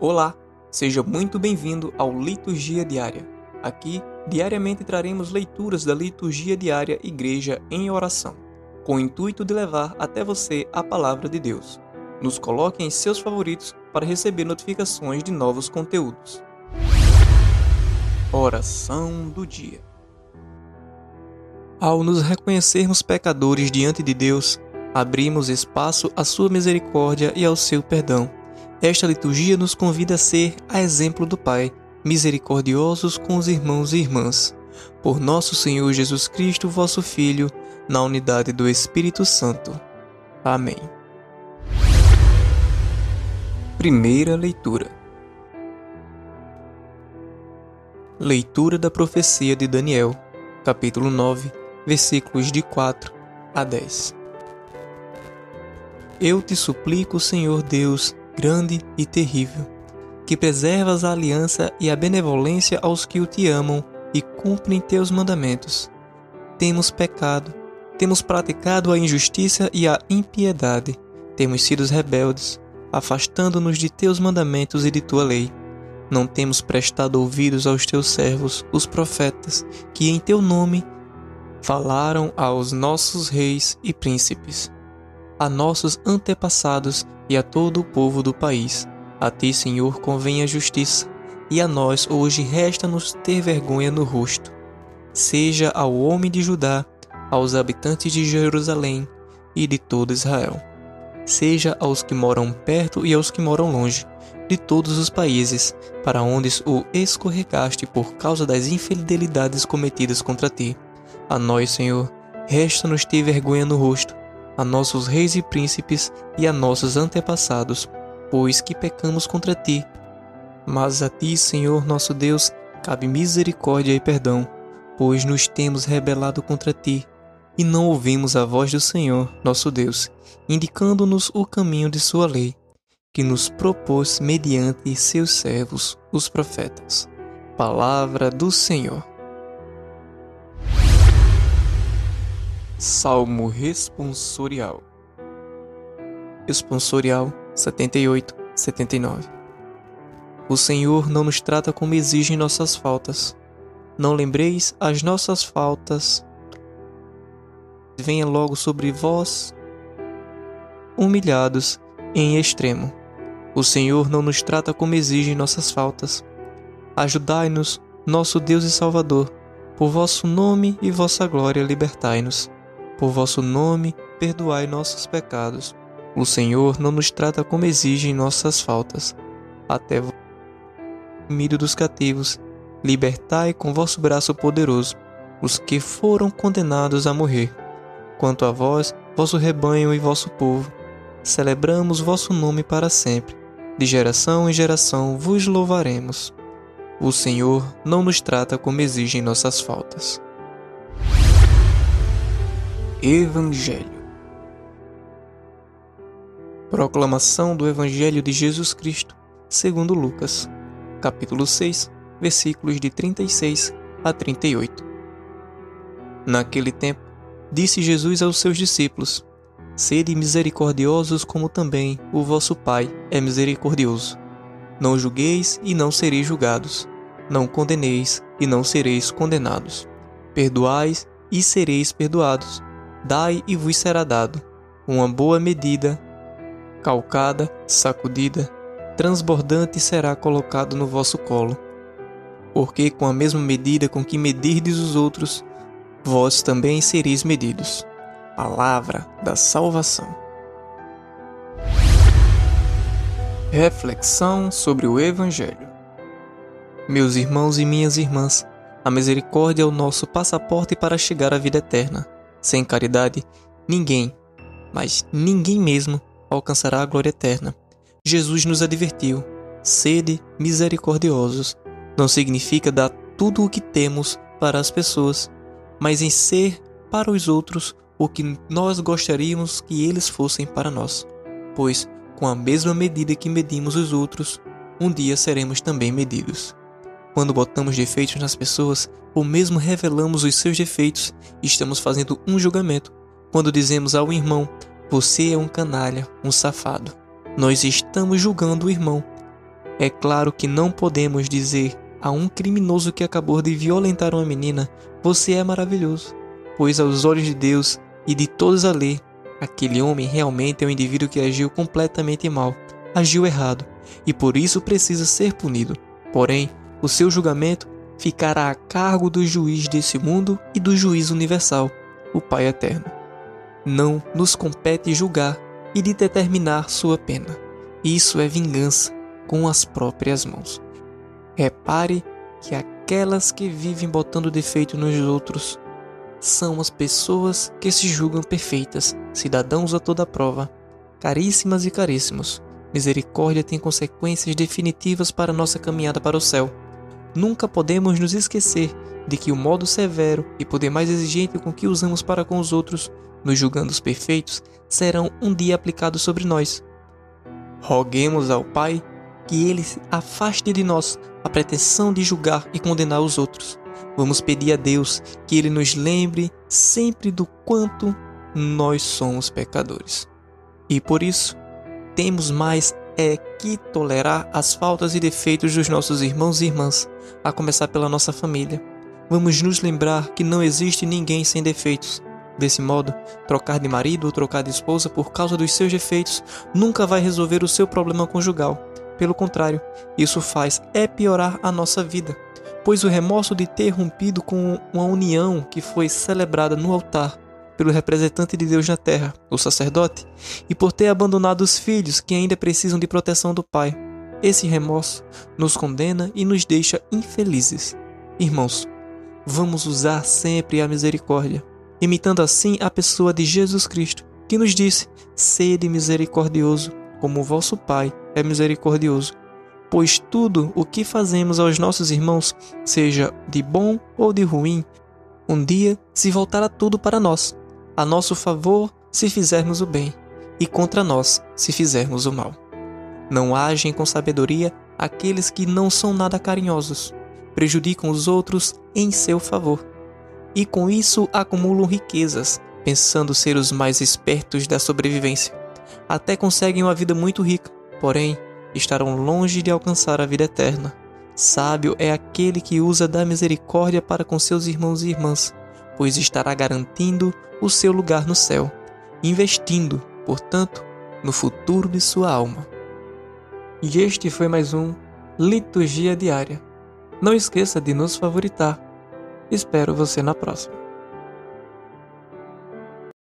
Olá, seja muito bem-vindo ao Liturgia Diária. Aqui, diariamente traremos leituras da Liturgia Diária Igreja em Oração, com o intuito de levar até você a palavra de Deus. Nos coloque em seus favoritos para receber notificações de novos conteúdos. Oração do Dia Ao nos reconhecermos pecadores diante de Deus, abrimos espaço à Sua misericórdia e ao seu perdão esta liturgia nos convida a ser a exemplo do Pai, misericordiosos com os irmãos e irmãs. Por nosso Senhor Jesus Cristo, vosso Filho, na unidade do Espírito Santo. Amém. Primeira leitura. Leitura da profecia de Daniel, capítulo 9, versículos de 4 a 10. Eu te suplico, Senhor Deus, grande e terrível, que preservas a aliança e a benevolência aos que o te amam e cumprem teus mandamentos. Temos pecado, temos praticado a injustiça e a impiedade, temos sido rebeldes, afastando-nos de teus mandamentos e de tua lei. Não temos prestado ouvidos aos teus servos, os profetas, que em teu nome falaram aos nossos reis e príncipes, a nossos antepassados e a todo o povo do país. A ti, Senhor, convém a justiça, e a nós hoje resta-nos ter vergonha no rosto. Seja ao homem de Judá, aos habitantes de Jerusalém e de todo Israel. Seja aos que moram perto e aos que moram longe, de todos os países, para onde o escorregaste por causa das infidelidades cometidas contra ti. A nós, Senhor, resta-nos ter vergonha no rosto, a nossos reis e príncipes e a nossos antepassados, pois que pecamos contra ti. Mas a ti, Senhor nosso Deus, cabe misericórdia e perdão, pois nos temos rebelado contra ti e não ouvimos a voz do Senhor, nosso Deus, indicando-nos o caminho de sua lei, que nos propôs mediante seus servos, os profetas. Palavra do Senhor. Salmo responsorial. Responsorial 78, 79. O Senhor não nos trata como exigem nossas faltas. Não lembreis as nossas faltas. Venha logo sobre vós, humilhados em extremo. O Senhor não nos trata como exigem nossas faltas. Ajudai-nos, nosso Deus e Salvador, por vosso nome e vossa glória libertai-nos. Por vosso nome, perdoai nossos pecados. O Senhor não nos trata como exigem nossas faltas. Até medo dos cativos, libertai com vosso braço poderoso os que foram condenados a morrer. Quanto a vós, vosso rebanho e vosso povo, celebramos vosso nome para sempre. De geração em geração vos louvaremos. O Senhor não nos trata como exigem nossas faltas. Evangelho. Proclamação do Evangelho de Jesus Cristo, segundo Lucas, capítulo 6, versículos de 36 a 38. Naquele tempo, disse Jesus aos seus discípulos: Sede misericordiosos como também o vosso Pai é misericordioso. Não julgueis e não sereis julgados. Não condeneis e não sereis condenados. Perdoais e sereis perdoados Dai e vos será dado, uma boa medida, calcada, sacudida, transbordante será colocado no vosso colo. Porque com a mesma medida com que medirdes os outros, vós também sereis medidos. Palavra da salvação. Reflexão sobre o Evangelho. Meus irmãos e minhas irmãs, a misericórdia é o nosso passaporte para chegar à vida eterna. Sem caridade, ninguém, mas ninguém mesmo, alcançará a glória eterna. Jesus nos advertiu: sede misericordiosos. Não significa dar tudo o que temos para as pessoas, mas em ser para os outros o que nós gostaríamos que eles fossem para nós. Pois, com a mesma medida que medimos os outros, um dia seremos também medidos. Quando botamos defeitos nas pessoas, ou mesmo revelamos os seus defeitos, estamos fazendo um julgamento. Quando dizemos ao irmão, você é um canalha, um safado, nós estamos julgando o irmão. É claro que não podemos dizer a um criminoso que acabou de violentar uma menina: Você é maravilhoso, pois aos olhos de Deus e de todos a lei, aquele homem realmente é um indivíduo que agiu completamente mal, agiu errado e por isso precisa ser punido. Porém, o seu julgamento ficará a cargo do juiz desse mundo e do juiz universal, o Pai Eterno. Não nos compete julgar e de determinar sua pena. Isso é vingança com as próprias mãos. Repare que aquelas que vivem botando defeito nos outros são as pessoas que se julgam perfeitas, cidadãos a toda prova, caríssimas e caríssimos. Misericórdia tem consequências definitivas para nossa caminhada para o céu. Nunca podemos nos esquecer de que o modo severo e poder mais exigente com que usamos para com os outros, nos julgando os perfeitos, serão um dia aplicados sobre nós. Roguemos ao Pai que Ele afaste de nós a pretensão de julgar e condenar os outros. Vamos pedir a Deus que Ele nos lembre sempre do quanto nós somos pecadores. E por isso, temos mais é que tolerar as faltas e defeitos dos nossos irmãos e irmãs, a começar pela nossa família. Vamos nos lembrar que não existe ninguém sem defeitos. Desse modo, trocar de marido ou trocar de esposa por causa dos seus defeitos nunca vai resolver o seu problema conjugal. Pelo contrário, isso faz é piorar a nossa vida, pois o remorso de ter rompido com uma união que foi celebrada no altar pelo representante de Deus na terra, o sacerdote, e por ter abandonado os filhos que ainda precisam de proteção do Pai. Esse remorso nos condena e nos deixa infelizes. Irmãos, vamos usar sempre a misericórdia, imitando assim a pessoa de Jesus Cristo, que nos disse: Sede misericordioso, como o vosso Pai é misericordioso. Pois tudo o que fazemos aos nossos irmãos, seja de bom ou de ruim, um dia se voltará tudo para nós a nosso favor se fizermos o bem, e contra nós se fizermos o mal. Não agem com sabedoria aqueles que não são nada carinhosos, prejudicam os outros em seu favor, e com isso acumulam riquezas, pensando ser os mais espertos da sobrevivência. Até conseguem uma vida muito rica, porém estarão longe de alcançar a vida eterna. Sábio é aquele que usa da misericórdia para com seus irmãos e irmãs, pois estará garantindo o seu lugar no céu, investindo, portanto, no futuro de sua alma. E este foi mais um Liturgia Diária. Não esqueça de nos favoritar. Espero você na próxima.